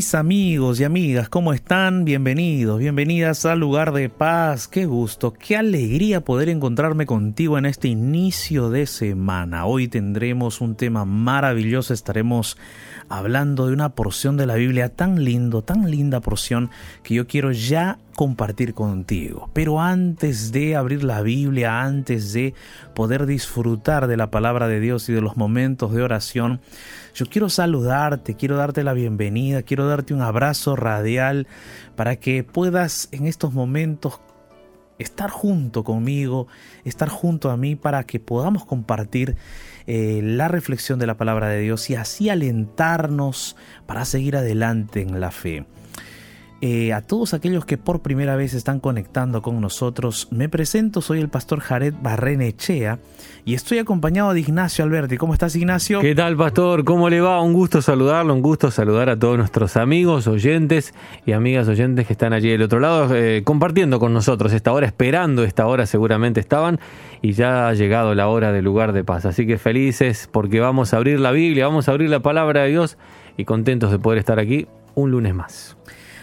mis amigos y amigas? ¿Cómo están? Bienvenidos, bienvenidas al lugar de paz. Qué gusto, qué alegría poder encontrarme contigo en este inicio de semana. Hoy tendremos un tema maravilloso, estaremos hablando de una porción de la Biblia tan lindo, tan linda porción que yo quiero ya compartir contigo. Pero antes de abrir la Biblia, antes de poder disfrutar de la palabra de Dios y de los momentos de oración, yo quiero saludarte, quiero darte la bienvenida, quiero darte un abrazo radial para que puedas en estos momentos estar junto conmigo, estar junto a mí para que podamos compartir eh, la reflexión de la palabra de Dios y así alentarnos para seguir adelante en la fe. Eh, a todos aquellos que por primera vez están conectando con nosotros, me presento, soy el pastor Jared Barrenechea y estoy acompañado de Ignacio Alberti. ¿Cómo estás, Ignacio? ¿Qué tal, pastor? ¿Cómo le va? Un gusto saludarlo, un gusto saludar a todos nuestros amigos, oyentes y amigas oyentes que están allí del otro lado, eh, compartiendo con nosotros esta hora, esperando esta hora seguramente estaban y ya ha llegado la hora del lugar de paz. Así que felices porque vamos a abrir la Biblia, vamos a abrir la palabra de Dios y contentos de poder estar aquí un lunes más.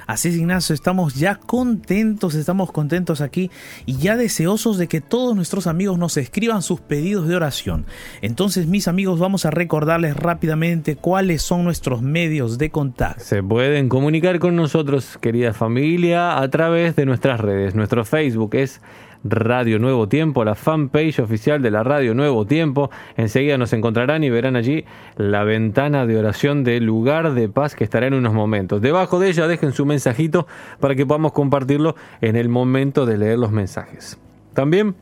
Así es, Ignacio, estamos ya contentos, estamos contentos aquí y ya deseosos de que todos nuestros amigos nos escriban sus pedidos de oración. Entonces, mis amigos, vamos a recordarles rápidamente cuáles son nuestros medios de contacto. Se pueden comunicar con nosotros, querida familia, a través de nuestras redes. Nuestro Facebook es Radio Nuevo Tiempo, la fanpage oficial de la Radio Nuevo Tiempo. Enseguida nos encontrarán y verán allí la ventana de oración del lugar de paz que estará en unos momentos. Debajo de ella dejen su mensajito para que podamos compartirlo en el momento de leer los mensajes. También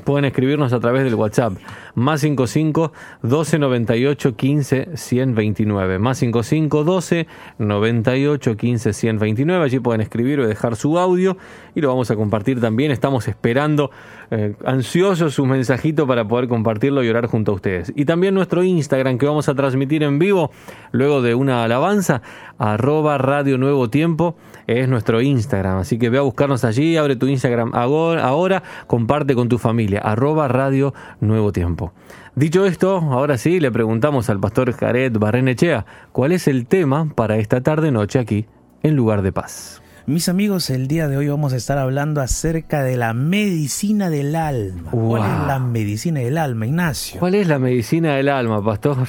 pueden escribirnos a través del WhatsApp más 55 12 98 15 129 más 55 12 98 15 129 allí pueden escribir o dejar su audio y lo vamos a compartir también. Estamos esperando eh, ansiosos su mensajito para poder compartirlo y orar junto a ustedes. Y también nuestro Instagram que vamos a transmitir en vivo luego de una alabanza arroba radio nuevo tiempo es nuestro Instagram. Así que ve a buscarnos allí abre tu Instagram ahora, ahora comparte con tu familia arroba radio nuevo tiempo Dicho esto, ahora sí le preguntamos al pastor Jared Barrenechea cuál es el tema para esta tarde-noche aquí en Lugar de Paz. Mis amigos, el día de hoy vamos a estar hablando acerca de la medicina del alma. ¿Cuál es la medicina del alma, Ignacio? ¿Cuál es la medicina del alma, pastor?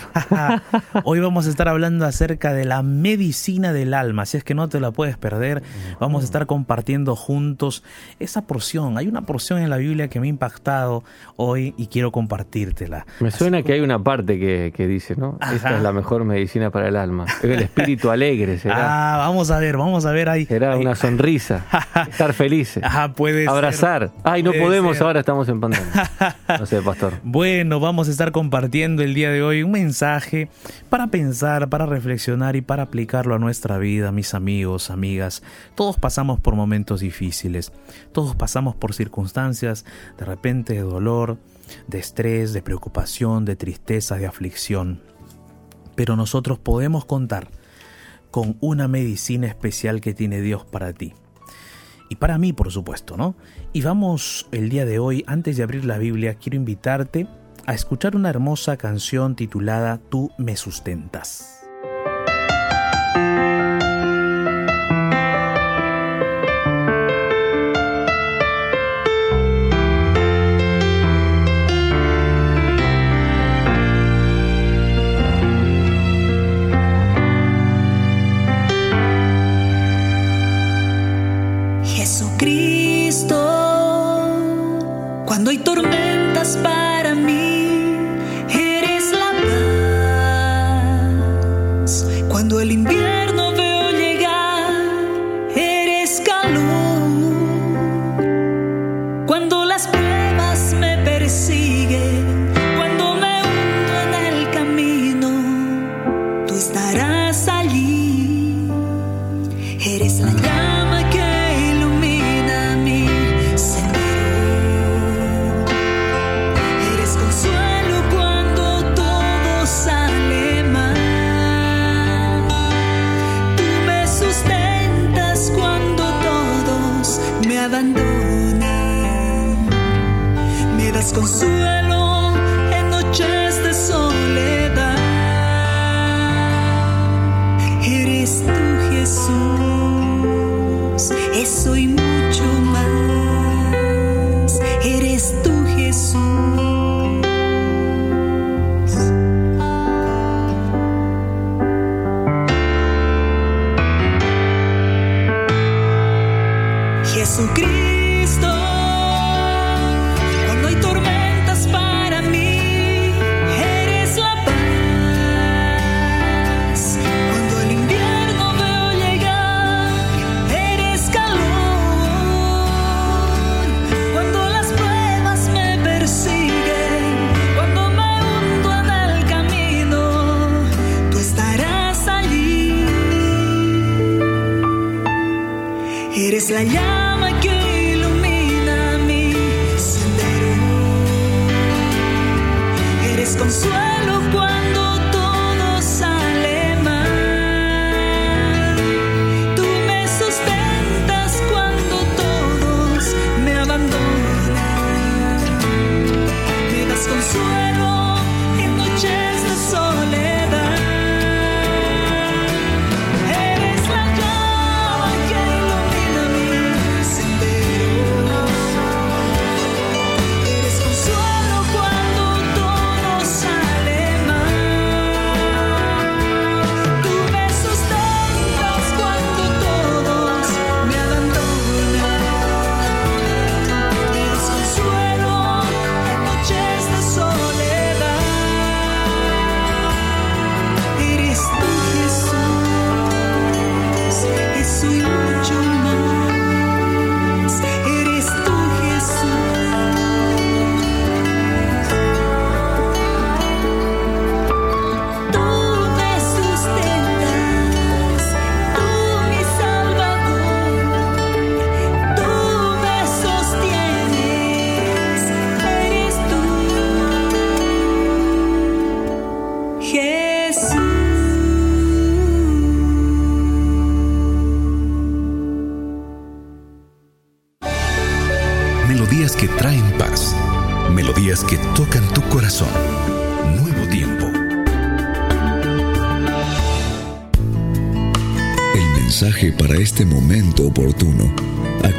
hoy vamos a estar hablando acerca de la medicina del alma, si es que no te la puedes perder. Vamos a estar compartiendo juntos esa porción. Hay una porción en la Biblia que me ha impactado hoy y quiero compartírtela. Me suena que hay una parte que, dice, ¿no? Esta es la mejor medicina para el alma. El espíritu alegre será. Ah, vamos a ver, vamos a ver ahí. Será una sonrisa, estar felices, puede abrazar. Ay, no podemos, ahora estamos en pandemia. No sé, pastor. Bueno, vamos a estar compartiendo el día de hoy un mensaje para pensar, para reflexionar y para aplicarlo a nuestra vida, mis amigos, amigas. Todos pasamos por momentos difíciles, todos pasamos por circunstancias de repente de dolor, de estrés, de preocupación, de tristeza, de aflicción. Pero nosotros podemos contar con una medicina especial que tiene Dios para ti. Y para mí, por supuesto, ¿no? Y vamos el día de hoy, antes de abrir la Biblia, quiero invitarte a escuchar una hermosa canción titulada Tú me sustentas.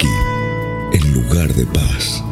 Aquí, en lugar de paz.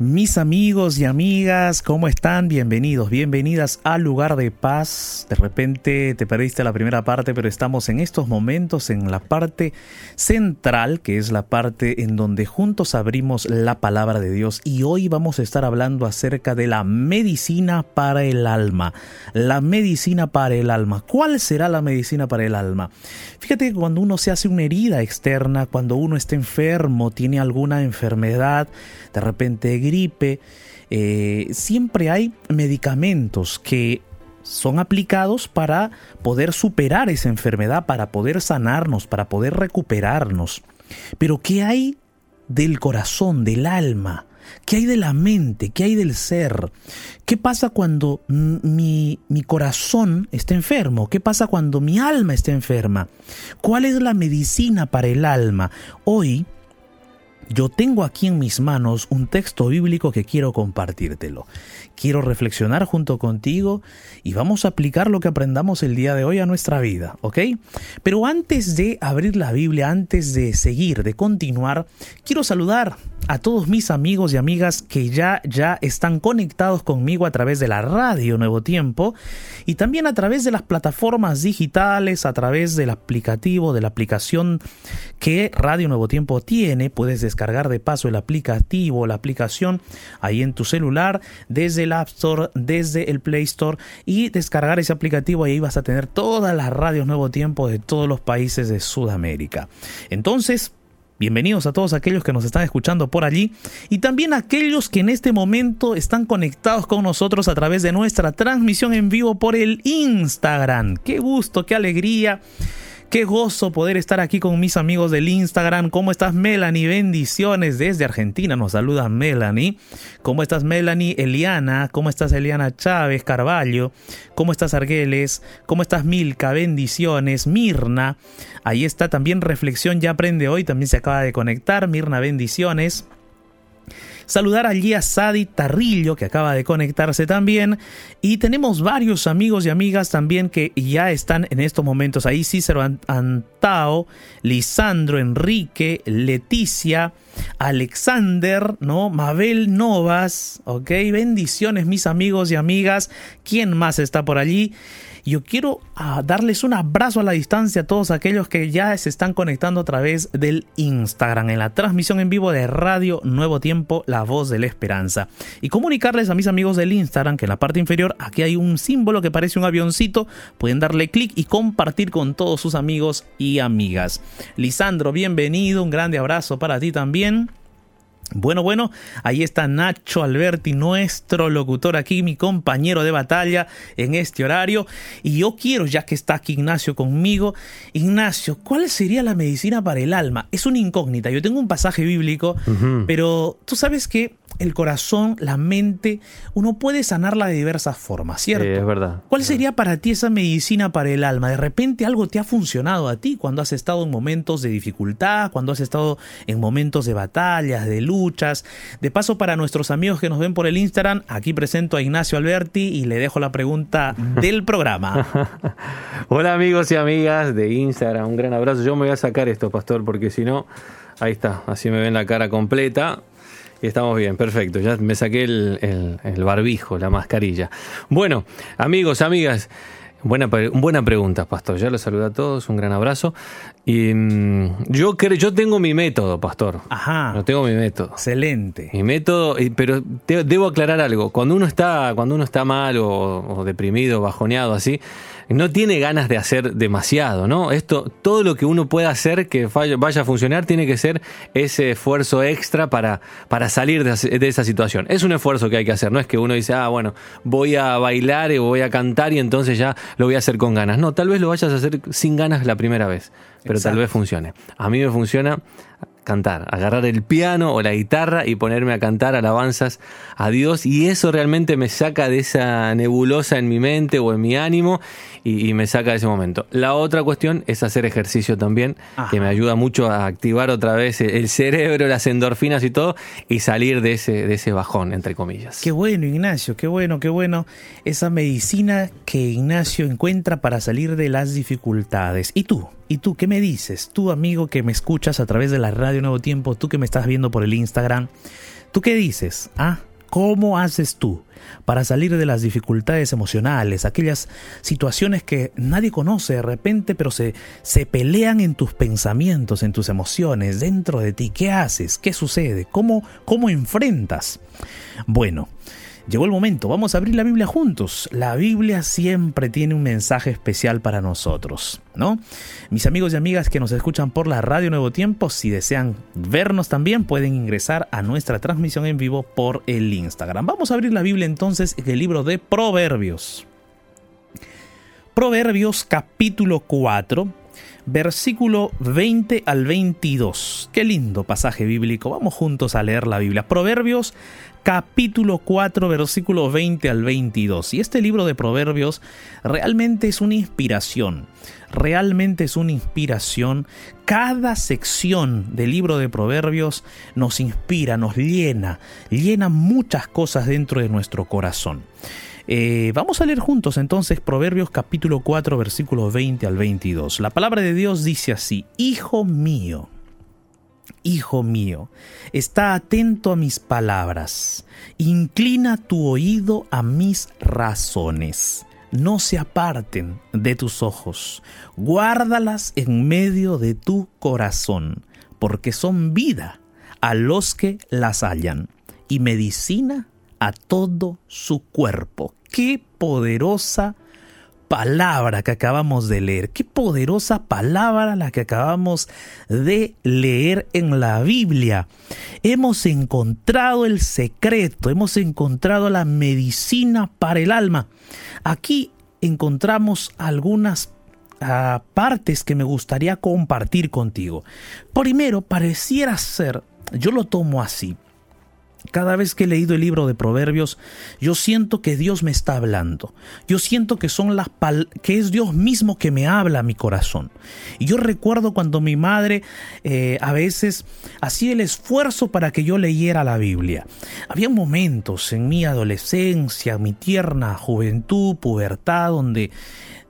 Mis amigos y amigas, ¿cómo están? Bienvenidos, bienvenidas al lugar de paz. De repente te perdiste la primera parte, pero estamos en estos momentos en la parte central, que es la parte en donde juntos abrimos la palabra de Dios. Y hoy vamos a estar hablando acerca de la medicina para el alma. La medicina para el alma. ¿Cuál será la medicina para el alma? Fíjate que cuando uno se hace una herida externa, cuando uno está enfermo, tiene alguna enfermedad, de repente gripe, eh, siempre hay medicamentos que son aplicados para poder superar esa enfermedad, para poder sanarnos, para poder recuperarnos. Pero ¿qué hay del corazón, del alma? ¿Qué hay de la mente? ¿Qué hay del ser? ¿Qué pasa cuando mi, mi, corazón está enfermo? ¿Qué pasa cuando mi alma está enferma? ¿Cuál es la medicina para el alma? Hoy yo tengo aquí en mis manos un texto bíblico que quiero compartírtelo. Quiero reflexionar junto contigo y vamos a aplicar lo que aprendamos el día de hoy a nuestra vida, ¿ok? Pero antes de abrir la Biblia, antes de seguir, de continuar, quiero saludar a todos mis amigos y amigas que ya ya están conectados conmigo a través de la radio Nuevo Tiempo y también a través de las plataformas digitales, a través del aplicativo, de la aplicación que Radio Nuevo Tiempo tiene. Puedes descargar de paso el aplicativo, la aplicación ahí en tu celular desde el App Store, desde el Play Store y descargar ese aplicativo y ahí vas a tener todas las radios Nuevo Tiempo de todos los países de Sudamérica. Entonces, Bienvenidos a todos aquellos que nos están escuchando por allí y también a aquellos que en este momento están conectados con nosotros a través de nuestra transmisión en vivo por el Instagram. Qué gusto, qué alegría Qué gozo poder estar aquí con mis amigos del Instagram. ¿Cómo estás, Melanie? Bendiciones desde Argentina. Nos saluda Melanie. ¿Cómo estás, Melanie? Eliana. ¿Cómo estás, Eliana Chávez Carballo? ¿Cómo estás, Argueles? ¿Cómo estás, Milka? Bendiciones. Mirna. Ahí está también Reflexión Ya Aprende Hoy. También se acaba de conectar. Mirna, bendiciones. Saludar allí a Sadi Tarrillo, que acaba de conectarse también. Y tenemos varios amigos y amigas también que ya están en estos momentos ahí. Cícero Antao, Lisandro Enrique, Leticia. Alexander, ¿no? Mabel Novas, ¿ok? Bendiciones mis amigos y amigas. ¿Quién más está por allí? Yo quiero ah, darles un abrazo a la distancia a todos aquellos que ya se están conectando a través del Instagram en la transmisión en vivo de Radio Nuevo Tiempo, La Voz de la Esperanza. Y comunicarles a mis amigos del Instagram que en la parte inferior aquí hay un símbolo que parece un avioncito. Pueden darle clic y compartir con todos sus amigos y amigas. Lisandro, bienvenido. Un grande abrazo para ti también. Bueno, bueno, ahí está Nacho Alberti, nuestro locutor aquí, mi compañero de batalla en este horario. Y yo quiero, ya que está aquí Ignacio conmigo, Ignacio, ¿cuál sería la medicina para el alma? Es una incógnita. Yo tengo un pasaje bíblico, pero tú sabes que el corazón, la mente, uno puede sanarla de diversas formas, ¿cierto? Sí, es verdad. ¿Cuál sería para ti esa medicina para el alma? De repente algo te ha funcionado a ti cuando has estado en momentos de dificultad, cuando has estado en momentos de batallas, de luchas. De paso, para nuestros amigos que nos ven por el Instagram, aquí presento a Ignacio Alberti y le dejo la pregunta del programa. Hola amigos y amigas de Instagram, un gran abrazo. Yo me voy a sacar esto, pastor, porque si no, ahí está, así me ven la cara completa. Estamos bien, perfecto. Ya me saqué el, barbijo, la mascarilla. Bueno, amigos, amigas, buena, buena pregunta, Pastor. Ya los saludo a todos, un gran abrazo. Y mm, yo creo, yo tengo mi método, Pastor. Ajá. Yo tengo mi método. Excelente. Mi método, pero debo aclarar algo. Cuando uno está, cuando uno está mal o, o deprimido, bajoneado, así, no tiene ganas de hacer demasiado, ¿no? Esto, todo lo que uno pueda hacer que vaya a funcionar tiene que ser ese esfuerzo extra para, para salir de, esa situación. Es un esfuerzo que hay que hacer, no es que uno dice, ah, bueno, voy a bailar o voy a cantar y entonces ya lo voy a hacer con ganas. No, tal vez lo vayas a hacer sin ganas la primera vez, pero tal vez funcione. A mí me funciona cantar, agarrar el piano o la guitarra y ponerme a cantar alabanzas a Dios y eso realmente me saca de esa nebulosa en mi mente o en mi ánimo y, me saca de ese momento. La otra cuestión es hacer ejercicio también, que me ayuda mucho a activar otra vez el cerebro, las endorfinas y todo y salir de ese, de ese bajón, entre comillas. Qué bueno, Ignacio, qué bueno, qué bueno esa medicina que Ignacio encuentra para salir de las dificultades. ¿Y tú? ¿Y tú qué me dices? Tú, amigo que me escuchas a través de la radio Nuevo Tiempo, tú que me estás viendo por el Instagram, ¿tú qué dices? ¿Ah? ¿Cómo haces tú para salir de las dificultades emocionales, aquellas situaciones que nadie conoce de repente, pero se, se pelean en tus pensamientos, en tus emociones, dentro de ti? ¿Qué haces? ¿Qué sucede? ¿Cómo, cómo enfrentas? Bueno, Llegó el momento, vamos a abrir la Biblia juntos. La Biblia siempre tiene un mensaje especial para nosotros, ¿no? Mis amigos y amigas que nos escuchan por la Radio Nuevo Tiempo, si desean vernos también, pueden ingresar a nuestra transmisión en vivo por el Instagram. Vamos a abrir la Biblia entonces en el libro de Proverbios. Proverbios capítulo 4, versículo 20 al 22. Qué lindo pasaje bíblico. Vamos juntos a leer la Biblia. Proverbios capítulo 4, versículo 20 al 22. Y este libro de Proverbios realmente es una inspiración. Realmente es una inspiración. Cada sección del libro de Proverbios nos inspira, nos llena, llena muchas cosas dentro de nuestro corazón. Eh, vamos a leer juntos entonces Proverbios capítulo 4 versículo 20 al 22. La palabra de Dios dice así, Hijo mío, Hijo mío, está atento a mis palabras, inclina tu oído a mis razones, no se aparten de tus ojos, guárdalas en medio de tu corazón, porque son vida a los que las hallan y medicina a todo su cuerpo. Qué poderosa palabra que acabamos de leer, qué poderosa palabra la que acabamos de leer en la Biblia. Hemos encontrado el secreto, hemos encontrado la medicina para el alma. Aquí encontramos algunas ah, partes que me gustaría compartir contigo. Primero, pareciera ser, yo lo tomo así, cada vez que he leído el libro de Proverbios, yo siento que Dios me está hablando. Yo siento que son las que es Dios mismo que me habla a mi corazón. Y yo recuerdo cuando mi madre eh, a veces hacía el esfuerzo para que yo leyera la Biblia. Había momentos en mi adolescencia, mi tierna juventud, pubertad, donde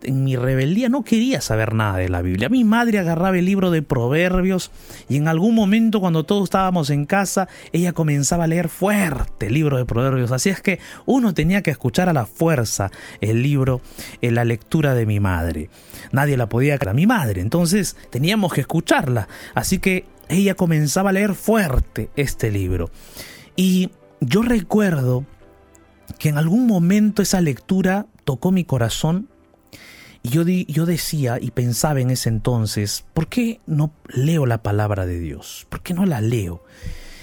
en mi rebeldía no quería saber nada de la Biblia. Mi madre agarraba el libro de Proverbios y en algún momento cuando todos estábamos en casa, ella comenzaba a leer fuerte el libro de Proverbios. Así es que uno tenía que escuchar a la fuerza el libro, en la lectura de mi madre. Nadie la podía a mi madre, entonces teníamos que escucharla. Así que ella comenzaba a leer fuerte este libro. Y yo recuerdo que en algún momento esa lectura tocó mi corazón y yo, yo decía y pensaba en ese entonces, ¿por qué no leo la palabra de Dios? ¿Por qué no la leo?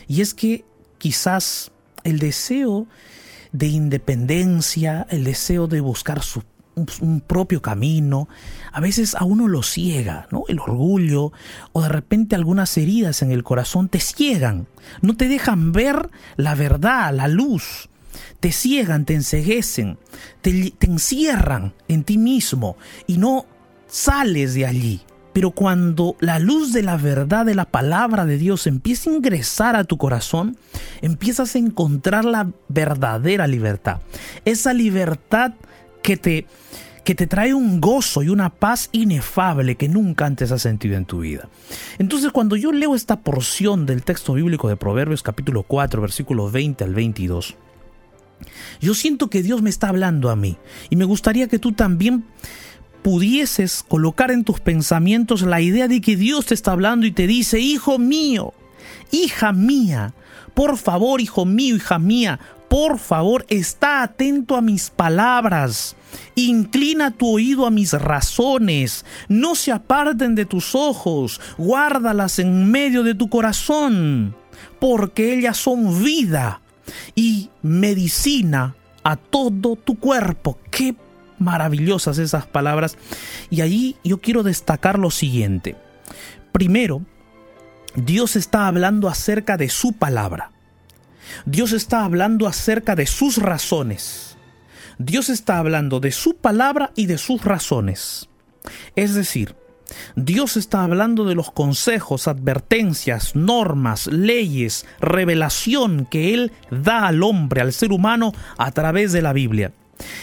Y es que quizás el deseo de independencia, el deseo de buscar su, un propio camino, a veces a uno lo ciega, ¿no? El orgullo o de repente algunas heridas en el corazón te ciegan, no te dejan ver la verdad, la luz te ciegan, te enseguecen, te, encierran en ti mismo y no sales de allí. Pero cuando la luz de la verdad de la palabra de Dios empieza a ingresar a tu corazón, empiezas a encontrar la verdadera libertad. Esa libertad que te, que te trae un gozo y una paz inefable que nunca antes has sentido en tu vida. Entonces cuando yo leo esta porción del texto bíblico de Proverbios capítulo 4 versículos 20 al 22, yo siento que Dios me está hablando a mí y me gustaría que tú también pudieses colocar en tus pensamientos la idea de que Dios te está hablando y te dice, hijo mío, hija mía, por favor, hijo mío, hija mía, por favor, está atento a mis palabras. Inclina tu oído a mis razones, no se aparten de tus ojos, guárdalas en medio de tu corazón, porque ellas son vida y medicina a todo tu cuerpo. Qué maravillosas esas palabras. Y allí yo quiero destacar lo siguiente. Primero, Dios está hablando acerca de su palabra. Dios está hablando acerca de sus razones. Dios está hablando de su palabra y de sus razones. Es decir, Dios está hablando de los consejos, advertencias, normas, leyes, revelación que Él da al hombre, al ser humano, a través de la Biblia.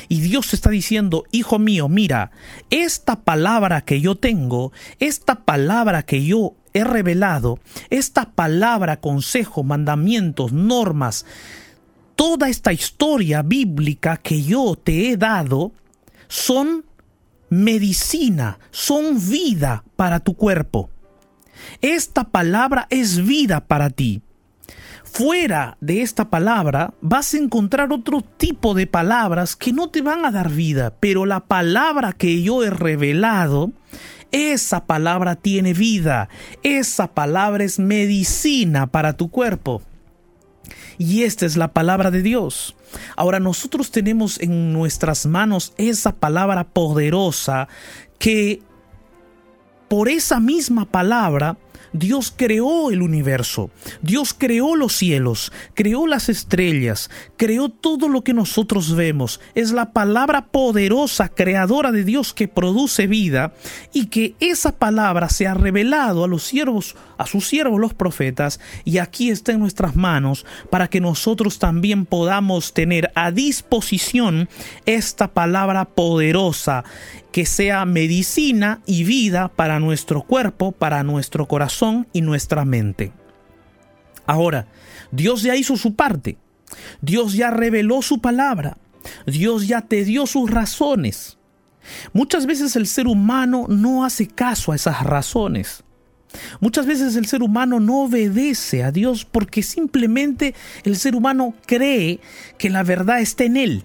Y Dios está diciendo, hijo mío, mira, esta palabra que yo tengo, esta palabra que yo he revelado, esta palabra, consejo, mandamientos, normas, toda esta historia bíblica que yo te he dado, son medicina, son vida para tu cuerpo. Esta palabra es vida para ti. Fuera de esta palabra vas a encontrar otro tipo de palabras que no te van a dar vida, pero la palabra que yo he revelado, esa palabra tiene vida, esa palabra es medicina para tu cuerpo. Y esta es la palabra de Dios. Ahora nosotros tenemos en nuestras manos esa palabra poderosa que por esa misma palabra Dios creó el universo, Dios creó los cielos, creó las estrellas, creó todo lo que nosotros vemos. Es la palabra poderosa, creadora de Dios que produce vida y que esa palabra se ha revelado a los siervos, a sus siervos los profetas y aquí está en nuestras manos para que nosotros también podamos tener a disposición esta palabra poderosa que sea medicina y vida para nuestro cuerpo, para nuestro corazón y nuestra mente. Ahora, Dios ya hizo su parte. Dios ya reveló su palabra. Dios ya te dio sus razones. Muchas veces el ser humano no hace caso a esas razones. Muchas veces el ser humano no obedece a Dios porque simplemente el ser humano cree que la verdad está en él,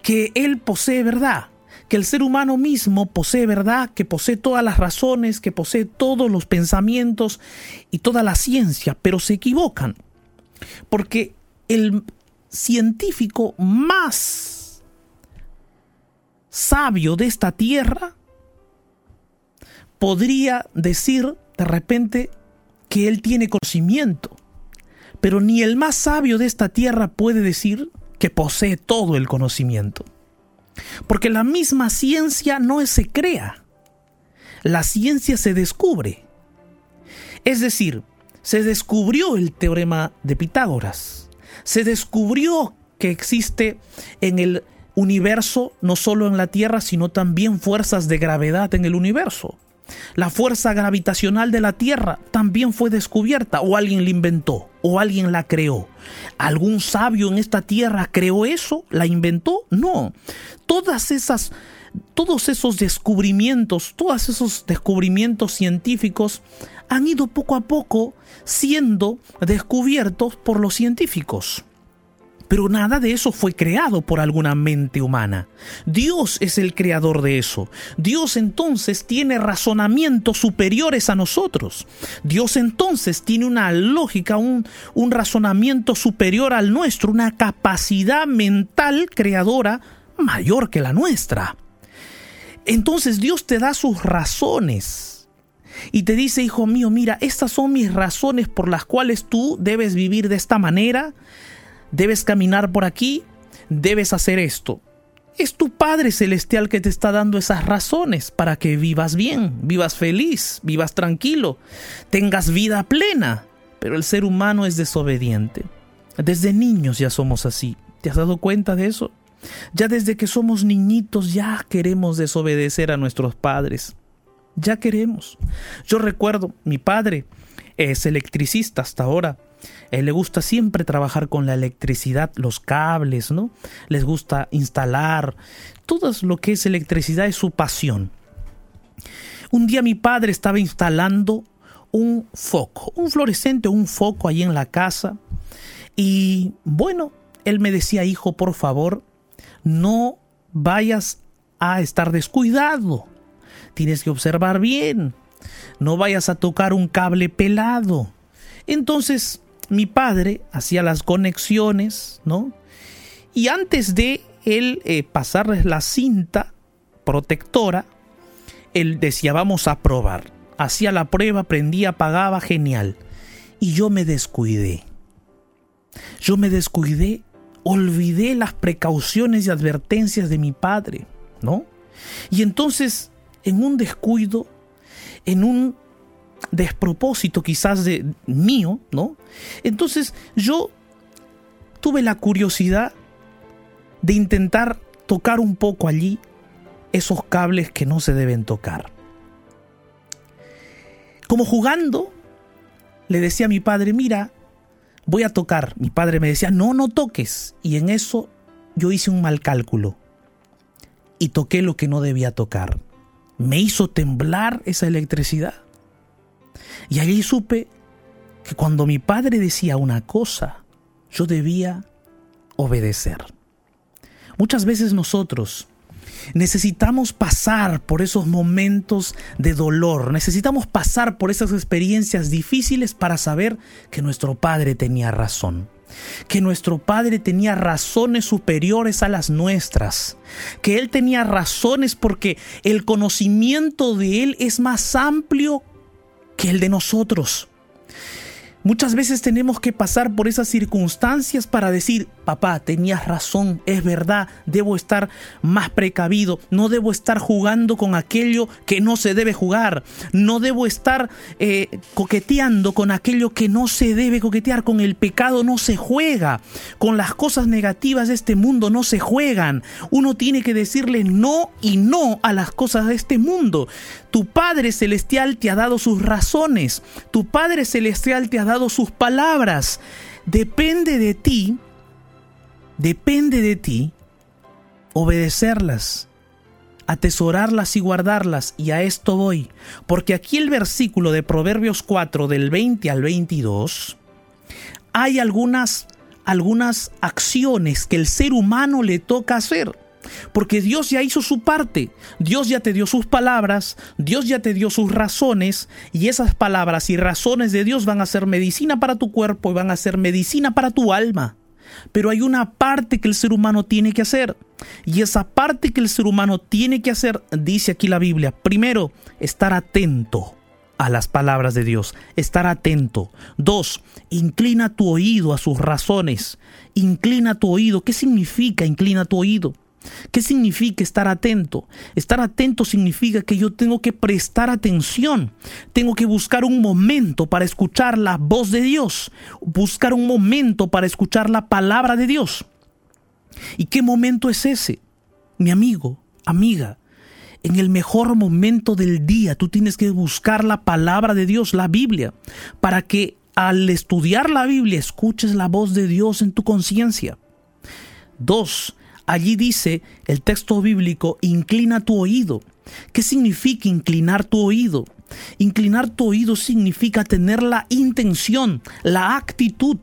que él posee verdad, que el ser humano mismo posee verdad, que posee todas las razones, que posee todos los pensamientos y toda la ciencia, pero se equivocan. Porque el científico más sabio de esta tierra podría decir de repente que él tiene conocimiento, pero ni el más sabio de esta tierra puede decir que posee todo el conocimiento. Porque la misma ciencia no se crea, la ciencia se descubre. Es decir, se descubrió el teorema de Pitágoras, se descubrió que existe en el universo, no solo en la Tierra, sino también fuerzas de gravedad en el universo. La fuerza gravitacional de la Tierra también fue descubierta o alguien la inventó o alguien la creó. ¿Algún sabio en esta Tierra creó eso? ¿La inventó? No. Todas esas todos esos descubrimientos, todos esos descubrimientos científicos han ido poco a poco siendo descubiertos por los científicos. Pero nada de eso fue creado por alguna mente humana. Dios es el creador de eso. Dios entonces tiene razonamientos superiores a nosotros. Dios entonces tiene una lógica, un, razonamiento superior al nuestro, una capacidad mental creadora mayor que la nuestra. Entonces Dios te da sus razones y te dice, hijo mío, mira, estas son mis razones por las cuales tú debes vivir de esta manera, debes caminar por aquí, debes hacer esto. Es tu Padre Celestial que te está dando esas razones para que vivas bien, vivas feliz, vivas tranquilo, tengas vida plena. Pero el ser humano es desobediente. Desde niños ya somos así. ¿Te has dado cuenta de eso? Ya desde que somos niñitos ya queremos desobedecer a nuestros padres. Ya queremos. Yo recuerdo, mi padre es electricista hasta ahora. Él le gusta siempre trabajar con la electricidad, los cables, ¿no? Les gusta instalar. Todo lo que es electricidad es su pasión. Un día mi padre estaba instalando un foco, un fluorescente, un foco ahí en la casa. Y bueno, él me decía, hijo, por favor, no vayas a estar descuidado. Tienes que observar bien. No vayas a tocar un cable pelado. Entonces mi padre hacía las conexiones, ¿no? Y antes de él eh, pasarles la cinta protectora, él decía, vamos a probar. Hacía la prueba, prendía, apagaba, genial. Y yo me descuidé. Yo me descuidé olvidé las precauciones y advertencias de mi padre, ¿no? Y entonces, en un descuido, en un despropósito quizás de mío, ¿no? Entonces yo tuve la curiosidad de intentar tocar un poco allí esos cables que no se deben tocar. Como jugando, le decía a mi padre, mira, voy a tocar. Mi padre me decía, no, no toques. Y en eso yo hice un mal cálculo. Y toqué lo que no debía tocar. Me hizo temblar esa electricidad. Y allí supe que cuando mi padre decía una cosa, yo debía obedecer. Muchas veces nosotros Necesitamos pasar por esos momentos de dolor, necesitamos pasar por esas experiencias difíciles para saber que nuestro Padre tenía razón que nuestro Padre tenía razones superiores a las nuestras, que Él tenía razones porque el conocimiento de Él es más amplio que el de nosotros. Muchas veces tenemos que pasar por esas circunstancias para decir, papá, tenías razón, es verdad, debo estar más precavido, no debo estar jugando con aquello que no se debe jugar, no debo estar eh, coqueteando con aquello que no se debe coquetear, con el pecado no se juega, con las cosas negativas de este mundo no se juegan. Uno tiene que decirle no y no a las cosas de este mundo. Tu Padre Celestial te ha dado sus razones, tu Padre Celestial te ha dado sus palabras. Depende de ti, depende de ti obedecerlas, atesorarlas y guardarlas. Y a esto voy, porque aquí el versículo de Proverbios 4 del 20 al 22, hay algunas, algunas acciones que el ser humano le toca hacer. Porque Dios ya hizo su parte, Dios ya te dio sus palabras, Dios ya te dio sus razones y esas palabras y razones de Dios van a ser medicina para tu cuerpo y van a ser medicina para tu alma. Pero hay una parte que el ser humano tiene que hacer. Y esa parte que el ser humano tiene que hacer, dice aquí la Biblia, primero, estar atento a las palabras de Dios, estar atento. Dos, inclina tu oído a sus razones. Inclina tu oído. ¿Qué significa inclina tu oído? ¿Qué significa estar atento? Estar atento significa que yo tengo que prestar atención, tengo que buscar un momento para escuchar la voz de Dios, buscar un momento para escuchar la palabra de Dios. ¿Y qué momento es ese? Mi amigo, amiga, en el mejor momento del día tú tienes que buscar la palabra de Dios, la Biblia, para que al estudiar la Biblia escuches la voz de Dios en tu conciencia. Dos, Allí dice el texto bíblico, inclina tu oído. ¿Qué significa inclinar tu oído? Inclinar tu oído significa tener la intención, la actitud,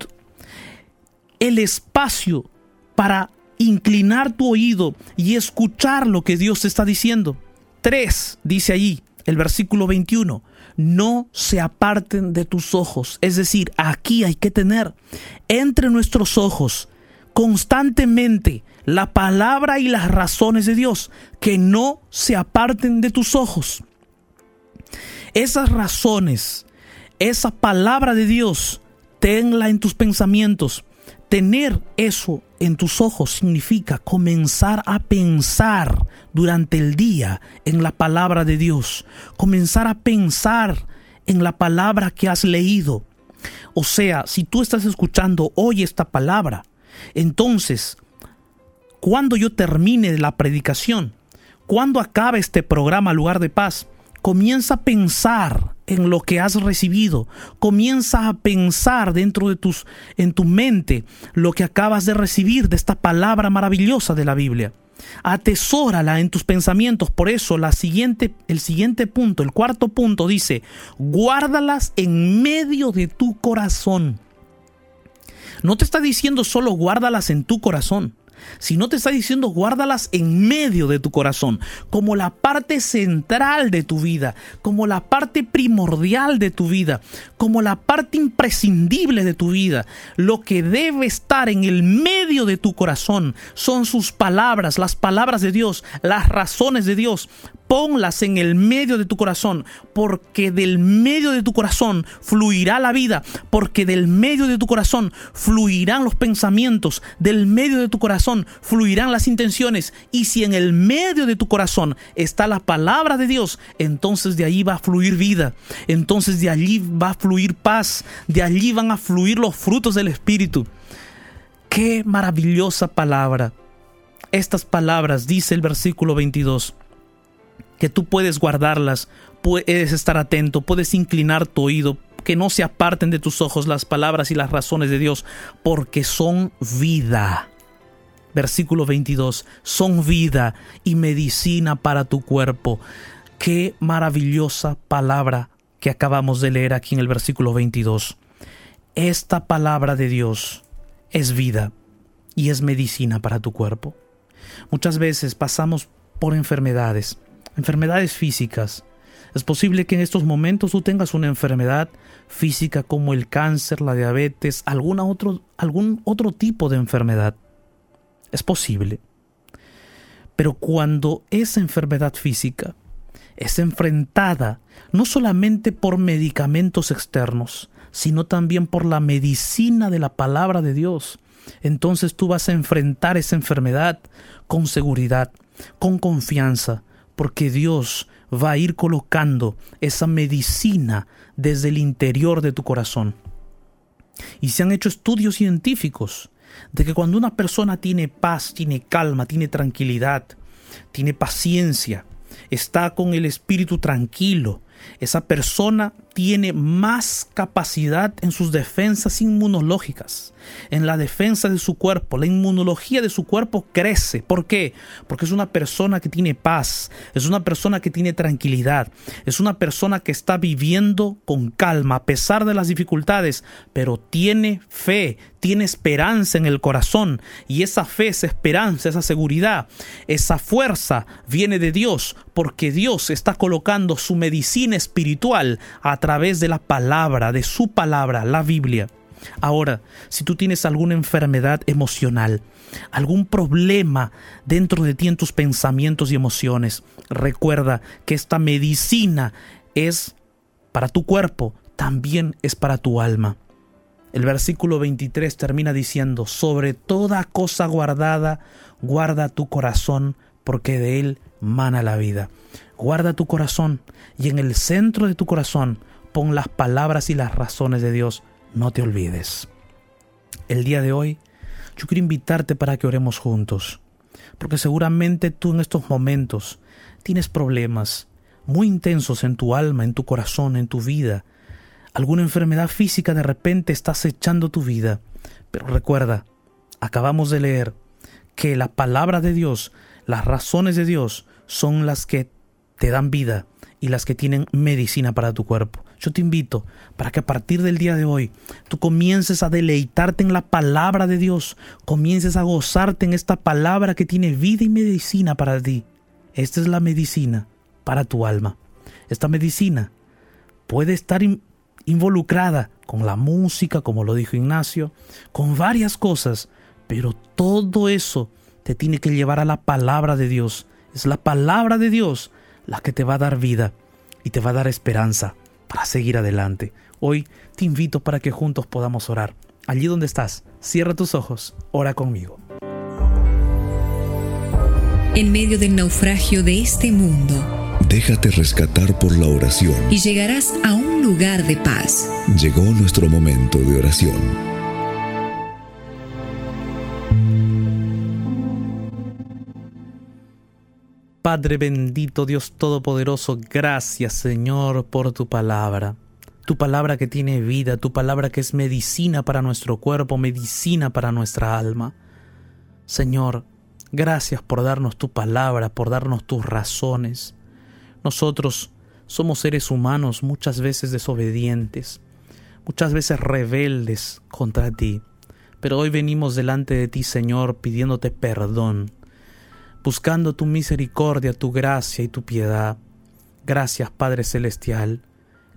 el espacio para inclinar tu oído y escuchar lo que Dios está diciendo. Tres, dice allí el versículo 21, no se aparten de tus ojos. Es decir, aquí hay que tener entre nuestros ojos constantemente la palabra y las razones de Dios, que no se aparten de tus ojos. Esas razones, esa palabra de Dios, tenla en tus pensamientos. Tener eso en tus ojos significa comenzar a pensar durante el día en la palabra de Dios, comenzar a pensar en la palabra que has leído. O sea, si tú estás escuchando hoy esta palabra, entonces cuando yo termine la predicación, cuando acabe este programa Lugar de Paz, comienza a pensar en lo que has recibido, comienza a pensar dentro de tus en tu mente lo que acabas de recibir de esta palabra maravillosa de la Biblia. Atesórala en tus pensamientos. Por eso la siguiente, el siguiente punto, el cuarto punto dice, guárdalas en medio de tu corazón. No te está diciendo solo guárdalas en tu corazón si no te está diciendo guárdalas en medio de tu corazón, como la parte central de tu vida, como la parte primordial de tu vida, como la parte imprescindible de tu vida. Lo que debe estar en el medio de tu corazón son sus palabras, las palabras de Dios, las razones de Dios. Ponlas en el medio de tu corazón, porque del medio de tu corazón fluirá la vida, porque del medio de tu corazón fluirán los pensamientos, del medio de tu corazón fluirán las intenciones, y si en el medio de tu corazón está la palabra de Dios, entonces de allí va a fluir vida, entonces de allí va a fluir paz, de allí van a fluir los frutos del Espíritu. Qué maravillosa palabra. Estas palabras, dice el versículo 22, que tú puedes guardarlas, puedes estar atento, puedes inclinar tu oído, que no se aparten de tus ojos las palabras y las razones de Dios, porque son vida. Versículo 22, son vida y medicina para tu cuerpo. Qué maravillosa palabra que acabamos de leer aquí en el versículo 22. Esta palabra de Dios es vida y es medicina para tu cuerpo. Muchas veces pasamos por enfermedades, enfermedades físicas. Es posible que en estos momentos tú tengas una enfermedad física como el cáncer, la diabetes, alguna otro, algún otro tipo de enfermedad. Es posible. Pero cuando esa enfermedad física es enfrentada no solamente por medicamentos externos, sino también por la medicina de la palabra de Dios, entonces tú vas a enfrentar esa enfermedad con seguridad, con confianza, porque Dios va a ir colocando esa medicina desde el interior de tu corazón. Y se han hecho estudios científicos de que cuando una persona tiene paz, tiene calma, tiene tranquilidad, tiene paciencia, está con el espíritu tranquilo, esa persona tiene más capacidad en sus defensas inmunológicas, en la defensa de su cuerpo. La inmunología de su cuerpo crece. ¿Por qué? Porque es una persona que tiene paz, es una persona que tiene tranquilidad, es una persona que está viviendo con calma a pesar de las dificultades, pero tiene fe, tiene esperanza en el corazón y esa fe, esa esperanza, esa seguridad, esa fuerza viene de Dios porque Dios está colocando su medicina espiritual a través de la palabra, de su palabra, la Biblia. Ahora, si tú tienes alguna enfermedad emocional, algún problema dentro de ti en tus pensamientos y emociones, recuerda que esta medicina es para tu cuerpo, también es para tu alma. El versículo 23 termina diciendo, sobre toda cosa guardada, guarda tu corazón, porque de él mana la vida. Guarda tu corazón y en el centro de tu corazón pon las palabras y las razones de Dios. No te olvides. El día de hoy yo quiero invitarte para que oremos juntos, porque seguramente tú en estos momentos tienes problemas muy intensos en tu alma, en tu corazón, en tu vida. Alguna enfermedad física de repente está acechando tu vida. Pero recuerda, acabamos de leer que la palabra de Dios, las razones de Dios son las que te dan vida y las que tienen medicina para tu cuerpo. Yo te invito para que a partir del día de hoy tú comiences a deleitarte en la palabra de Dios, comiences a gozarte en esta palabra que tiene vida y medicina para ti. Esta es la medicina para tu alma. Esta medicina puede estar involucrada con la música, como lo dijo Ignacio, con varias cosas, pero todo eso te tiene que llevar a la palabra de Dios. Es la palabra de Dios la que te va a dar vida y te va a dar esperanza para seguir adelante. Hoy te invito para que juntos podamos orar. Allí donde estás, cierra tus ojos, ora conmigo. En medio del naufragio de este mundo, déjate rescatar por la oración. Y llegarás a un lugar de paz. Llegó nuestro momento de oración. Padre bendito, Dios Todopoderoso, gracias Señor por tu palabra. Tu palabra que tiene vida, tu palabra que es medicina para nuestro cuerpo, medicina para nuestra alma. Señor, gracias por darnos tu palabra, por darnos tus razones. Nosotros somos seres humanos muchas veces desobedientes, muchas veces rebeldes contra ti, pero hoy venimos delante de ti, Señor, pidiéndote perdón buscando tu misericordia, tu gracia y tu piedad. Gracias, Padre Celestial.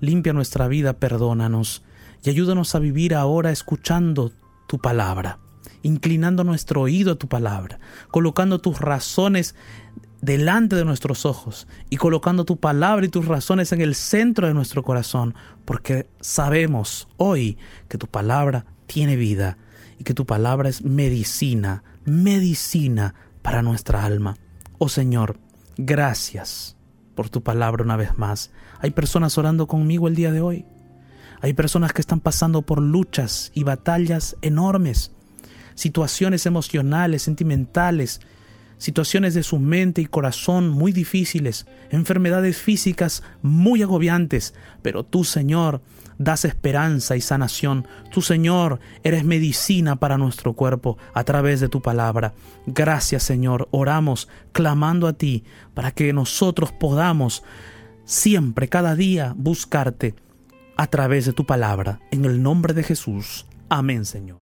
Limpia nuestra vida, perdónanos y ayúdanos a vivir ahora escuchando tu palabra, inclinando nuestro oído a tu palabra, colocando tus razones delante de nuestros ojos y colocando tu palabra y tus razones en el centro de nuestro corazón, porque sabemos hoy que tu palabra tiene vida y que tu palabra es medicina, medicina para nuestra alma. Oh Señor, gracias por tu palabra una vez más. Hay personas orando conmigo el día de hoy. Hay personas que están pasando por luchas y batallas enormes, situaciones emocionales, sentimentales, situaciones de su mente y corazón muy difíciles, enfermedades físicas muy agobiantes, pero tú, Señor, das esperanza y sanación. Tú, Señor, eres medicina para nuestro cuerpo a través de tu palabra. Gracias, Señor. Oramos clamando a ti para que nosotros podamos siempre, cada día, buscarte a través de tu palabra. En el nombre de Jesús. Amén, Señor.